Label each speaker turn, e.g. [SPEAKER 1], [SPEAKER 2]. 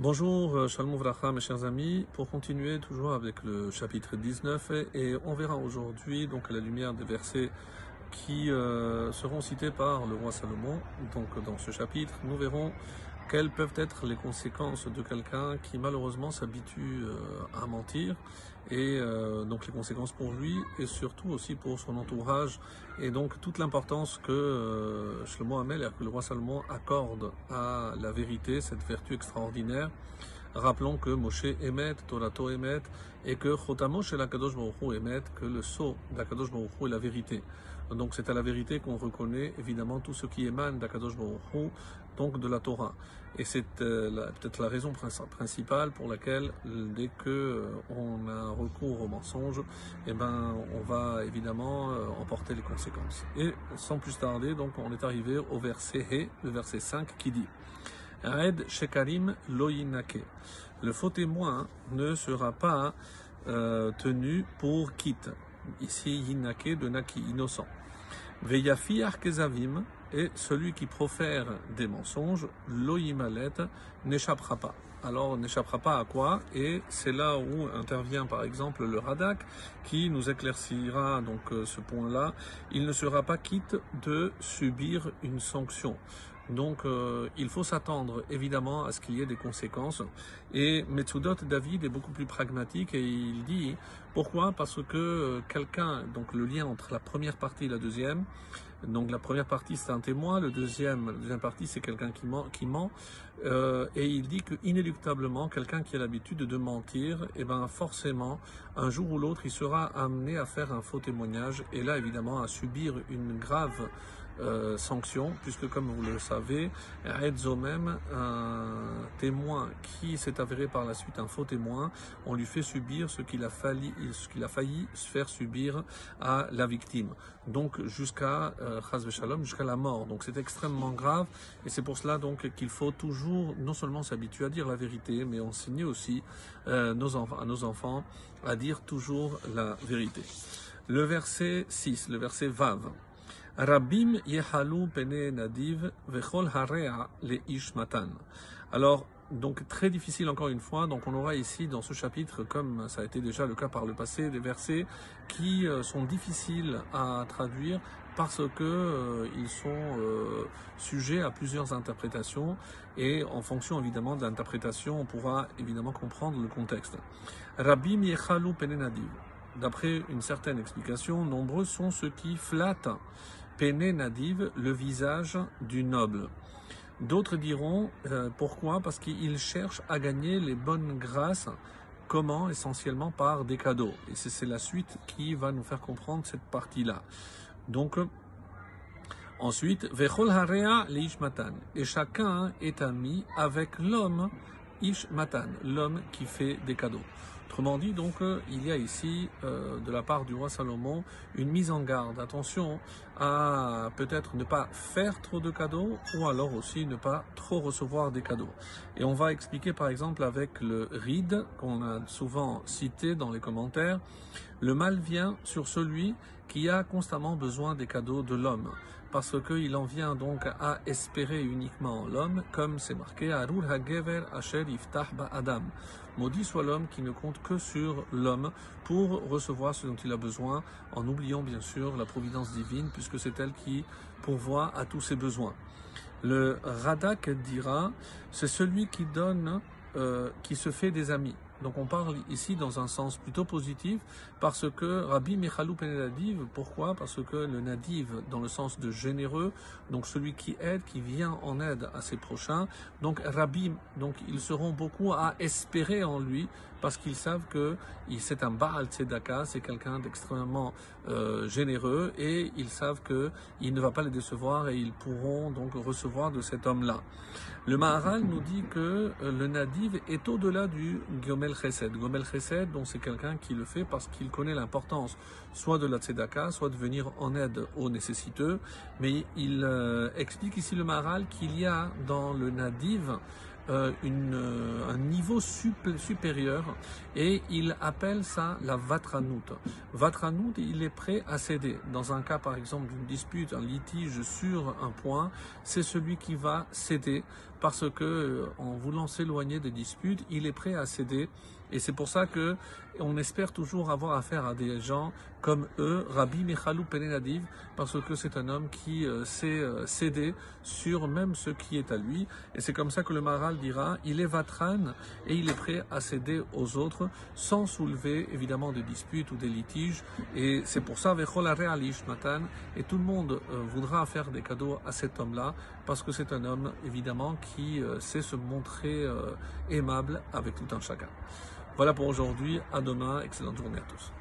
[SPEAKER 1] Bonjour, euh, Shalom Vracha, mes chers amis. Pour continuer toujours avec le chapitre 19, et on verra aujourd'hui, donc la lumière des versets qui euh, seront cités par le roi Salomon. Donc dans ce chapitre, nous verrons quelles peuvent être les conséquences de quelqu'un qui malheureusement s'habitue euh, à mentir et euh, donc les conséquences pour lui et surtout aussi pour son entourage et donc toute l'importance que euh, Shlomo Hamel, le roi Salomon accorde à la vérité, cette vertu extraordinaire. Rappelons que Moshe émet, Torato émet, et que Chotamo chez l'Akadosh Baruch émet, que le sceau d'Akadosh Baruch est la vérité. Donc c'est à la vérité qu'on reconnaît évidemment tout ce qui émane d'Akadosh Baruch donc de la Torah. Et c'est euh, peut-être la raison principale pour laquelle dès que euh, on a recours au mensonge, eh ben on va évidemment euh, emporter les conséquences. Et sans plus tarder, donc on est arrivé au verset le verset 5 qui dit Shekarim. Le faux témoin ne sera pas tenu pour quitte. Ici, Yinake de Naki, innocent. Veyafiar Kezavim, et celui qui profère des mensonges, loyimalet, n'échappera pas. Alors n'échappera pas à quoi Et c'est là où intervient par exemple le Radak qui nous éclaircira donc euh, ce point-là. Il ne sera pas quitte de subir une sanction. Donc euh, il faut s'attendre évidemment à ce qu'il y ait des conséquences. Et Metsudot David est beaucoup plus pragmatique et il dit pourquoi? Parce que euh, quelqu'un, donc le lien entre la première partie et la deuxième, donc la première partie c'est un témoin, le deuxième, la deuxième partie c'est quelqu'un qui ment, et il dit que quelqu'un qui a l'habitude de mentir, et eh ben forcément un jour ou l'autre il sera amené à faire un faux témoignage et là évidemment à subir une grave euh, sanction, puisque comme vous le savez, même un témoin qui s'est avéré par la suite un faux témoin, on lui fait subir ce qu'il a, failli, ce qu'il a faire subir à la victime. Donc jusqu'à euh, jusqu'à la mort. Donc c'est extrêmement grave et c'est pour cela donc qu'il faut toujours non seulement s'habituer à dire la vérité, mais enseigner aussi euh, nos à nos enfants à dire toujours la vérité. Le verset 6, le verset Vav. Rabim yehalu pene nadiv vechol harea le ishmatan. Alors, donc très difficile encore une fois. Donc on aura ici dans ce chapitre, comme ça a été déjà le cas par le passé, des versets qui euh, sont difficiles à traduire parce que euh, ils sont euh, sujets à plusieurs interprétations et en fonction évidemment de l'interprétation, on pourra évidemment comprendre le contexte. Rabim yechalu nadiv. D'après une certaine explication, nombreux sont ceux qui flattent Pene Nadiv, le visage du noble. D'autres diront euh, pourquoi? Parce qu'ils cherchent à gagner les bonnes grâces. Comment Essentiellement par des cadeaux. Et c'est la suite qui va nous faire comprendre cette partie-là. Donc, ensuite, Vechol Harea. Et chacun est ami avec l'homme Ishmatan, l'homme qui fait des cadeaux. Autrement dit, donc, euh, il y a ici, euh, de la part du roi Salomon, une mise en garde. Attention à peut-être ne pas faire trop de cadeaux ou alors aussi ne pas trop recevoir des cadeaux. Et on va expliquer par exemple avec le ride qu'on a souvent cité dans les commentaires. Le mal vient sur celui qui a constamment besoin des cadeaux de l'homme parce qu'il en vient donc à espérer uniquement l'homme, comme c'est marqué Arur Hagever Asher Iftah Adam. Maudit soit l'homme qui ne compte que sur l'homme pour recevoir ce dont il a besoin, en oubliant bien sûr la providence divine, puisque c'est elle qui pourvoit à tous ses besoins. Le Radak dira, c'est celui qui donne, euh, qui se fait des amis. Donc on parle ici dans un sens plutôt positif parce que Rabbi Michalou Nadiv, pourquoi? Parce que le Nadiv, dans le sens de généreux, donc celui qui aide, qui vient en aide à ses prochains, donc Rabbi, donc ils seront beaucoup à espérer en lui parce qu'ils savent que c'est un Baal Tzedaka, c'est quelqu'un d'extrêmement euh, généreux et ils savent que il ne va pas les décevoir et ils pourront donc recevoir de cet homme-là. Le Maharal nous dit que euh, le Nadiv est au-delà du Gomel Chesed. Gomel Chesed, donc c'est quelqu'un qui le fait parce qu'il connaît l'importance soit de la tzedaka, soit de venir en aide aux nécessiteux. Mais il euh, explique ici le Maral qu'il y a dans le Nadiv euh, euh, un niveau supérieur et il appelle ça la Vatranout. Vatranout, il est prêt à céder. Dans un cas, par exemple, d'une dispute, un litige sur un point, c'est celui qui va céder parce que euh, en voulant s'éloigner des disputes, il est prêt à céder. Et c'est pour ça que on espère toujours avoir affaire à des gens comme eux, Rabbi Michalou Penenadiv, parce que c'est un homme qui euh, sait euh, céder sur même ce qui est à lui. Et c'est comme ça que le Maral dira, il est vatran et il est prêt à céder aux autres sans soulever évidemment des disputes ou des litiges. Et c'est pour ça, Matan, et tout le monde voudra faire des cadeaux à cet homme-là, parce que c'est un homme évidemment qui sait se montrer aimable avec tout un chacun. Voilà pour aujourd'hui. À demain. Excellente journée à tous.